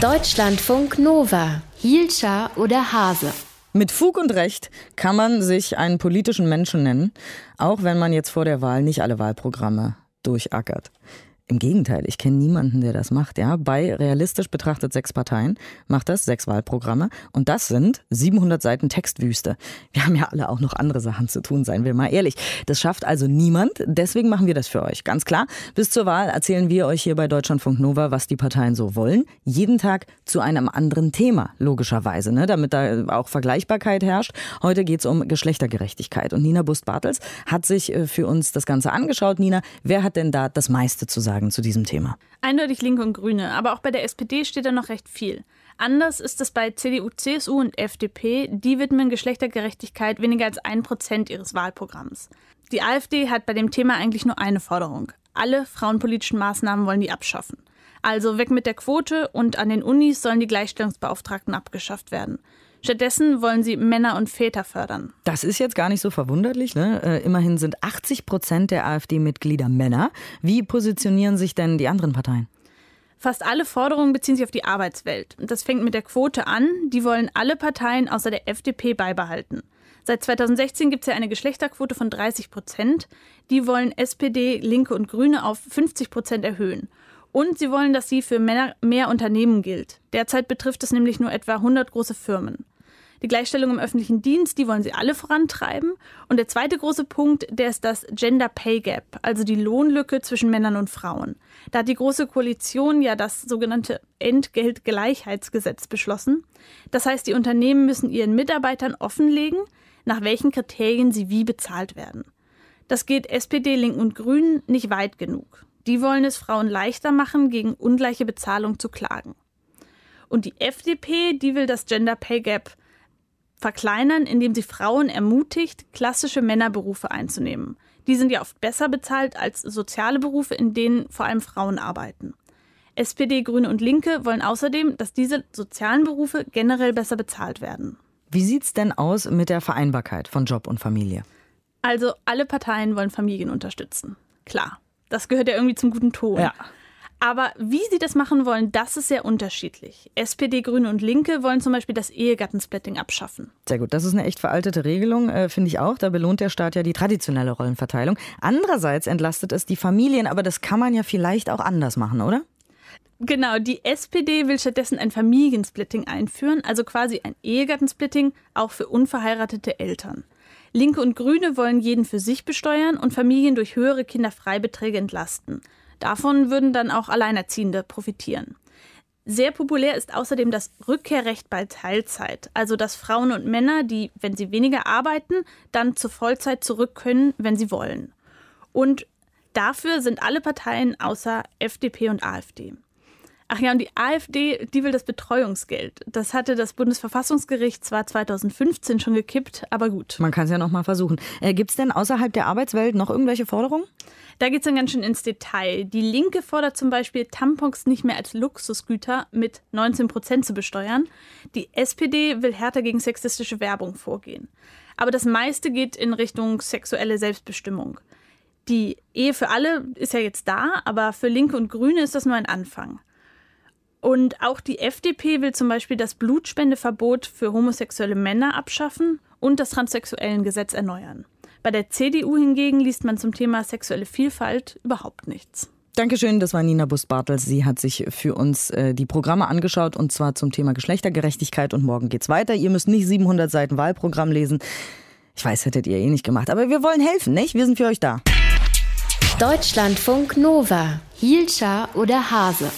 Deutschlandfunk Nova. Hielscher oder Hase? Mit Fug und Recht kann man sich einen politischen Menschen nennen, auch wenn man jetzt vor der Wahl nicht alle Wahlprogramme durchackert. Im Gegenteil, ich kenne niemanden, der das macht. Ja, bei realistisch betrachtet sechs Parteien macht das sechs Wahlprogramme und das sind 700 Seiten Textwüste. Wir haben ja alle auch noch andere Sachen zu tun, seien wir mal ehrlich. Das schafft also niemand. Deswegen machen wir das für euch. Ganz klar. Bis zur Wahl erzählen wir euch hier bei Deutschlandfunk Nova, was die Parteien so wollen. Jeden Tag zu einem anderen Thema, logischerweise, ne? damit da auch Vergleichbarkeit herrscht. Heute geht's um Geschlechtergerechtigkeit und Nina Bust-Bartels hat sich äh, für uns das Ganze angeschaut. Nina, wer hat denn da das meiste zu sagen? Sagen zu diesem Thema? Eindeutig Linke und Grüne, aber auch bei der SPD steht da noch recht viel. Anders ist es bei CDU, CSU und FDP. Die widmen Geschlechtergerechtigkeit weniger als ein Prozent ihres Wahlprogramms. Die AfD hat bei dem Thema eigentlich nur eine Forderung. Alle frauenpolitischen Maßnahmen wollen die abschaffen. Also weg mit der Quote und an den Unis sollen die Gleichstellungsbeauftragten abgeschafft werden. Stattdessen wollen sie Männer und Väter fördern. Das ist jetzt gar nicht so verwunderlich. Ne? Äh, immerhin sind 80 Prozent der AfD-Mitglieder Männer. Wie positionieren sich denn die anderen Parteien? Fast alle Forderungen beziehen sich auf die Arbeitswelt. Das fängt mit der Quote an. Die wollen alle Parteien außer der FDP beibehalten. Seit 2016 gibt es ja eine Geschlechterquote von 30 Prozent. Die wollen SPD, Linke und Grüne auf 50 Prozent erhöhen. Und sie wollen, dass sie für Männer mehr Unternehmen gilt. Derzeit betrifft es nämlich nur etwa 100 große Firmen. Die Gleichstellung im öffentlichen Dienst, die wollen sie alle vorantreiben. Und der zweite große Punkt, der ist das Gender Pay Gap, also die Lohnlücke zwischen Männern und Frauen. Da hat die Große Koalition ja das sogenannte Entgeltgleichheitsgesetz beschlossen. Das heißt, die Unternehmen müssen ihren Mitarbeitern offenlegen, nach welchen Kriterien sie wie bezahlt werden. Das geht SPD, Linken und Grünen nicht weit genug. Die wollen es Frauen leichter machen, gegen ungleiche Bezahlung zu klagen. Und die FDP, die will das Gender Pay Gap verkleinern, indem sie Frauen ermutigt, klassische Männerberufe einzunehmen. Die sind ja oft besser bezahlt als soziale Berufe, in denen vor allem Frauen arbeiten. SPD, Grüne und Linke wollen außerdem, dass diese sozialen Berufe generell besser bezahlt werden. Wie sieht es denn aus mit der Vereinbarkeit von Job und Familie? Also alle Parteien wollen Familien unterstützen. Klar, das gehört ja irgendwie zum guten Ton. Ja. Aber wie sie das machen wollen, das ist sehr unterschiedlich. SPD, Grüne und Linke wollen zum Beispiel das Ehegattensplitting abschaffen. Sehr gut, das ist eine echt veraltete Regelung, äh, finde ich auch. Da belohnt der Staat ja die traditionelle Rollenverteilung. Andererseits entlastet es die Familien, aber das kann man ja vielleicht auch anders machen, oder? Genau, die SPD will stattdessen ein Familiensplitting einführen, also quasi ein Ehegattensplitting auch für unverheiratete Eltern. Linke und Grüne wollen jeden für sich besteuern und Familien durch höhere Kinderfreibeträge entlasten. Davon würden dann auch Alleinerziehende profitieren. Sehr populär ist außerdem das Rückkehrrecht bei Teilzeit, also dass Frauen und Männer, die, wenn sie weniger arbeiten, dann zur Vollzeit zurück können, wenn sie wollen. Und dafür sind alle Parteien außer FDP und AfD. Ach ja, und die AfD, die will das Betreuungsgeld. Das hatte das Bundesverfassungsgericht zwar 2015 schon gekippt, aber gut. Man kann es ja noch mal versuchen. Äh, Gibt es denn außerhalb der Arbeitswelt noch irgendwelche Forderungen? Da geht es dann ganz schön ins Detail. Die Linke fordert zum Beispiel, Tampons nicht mehr als Luxusgüter mit 19 Prozent zu besteuern. Die SPD will härter gegen sexistische Werbung vorgehen. Aber das meiste geht in Richtung sexuelle Selbstbestimmung. Die Ehe für alle ist ja jetzt da, aber für Linke und Grüne ist das nur ein Anfang. Und auch die FDP will zum Beispiel das Blutspendeverbot für homosexuelle Männer abschaffen und das Transsexuellengesetz erneuern. Bei der CDU hingegen liest man zum Thema sexuelle Vielfalt überhaupt nichts. Dankeschön, das war Nina Bust-Bartels. Sie hat sich für uns äh, die Programme angeschaut und zwar zum Thema Geschlechtergerechtigkeit und morgen geht's weiter. Ihr müsst nicht 700 Seiten Wahlprogramm lesen. Ich weiß, hättet ihr eh nicht gemacht, aber wir wollen helfen, nicht? Wir sind für euch da. Deutschlandfunk Nova. Hielscher oder Hase?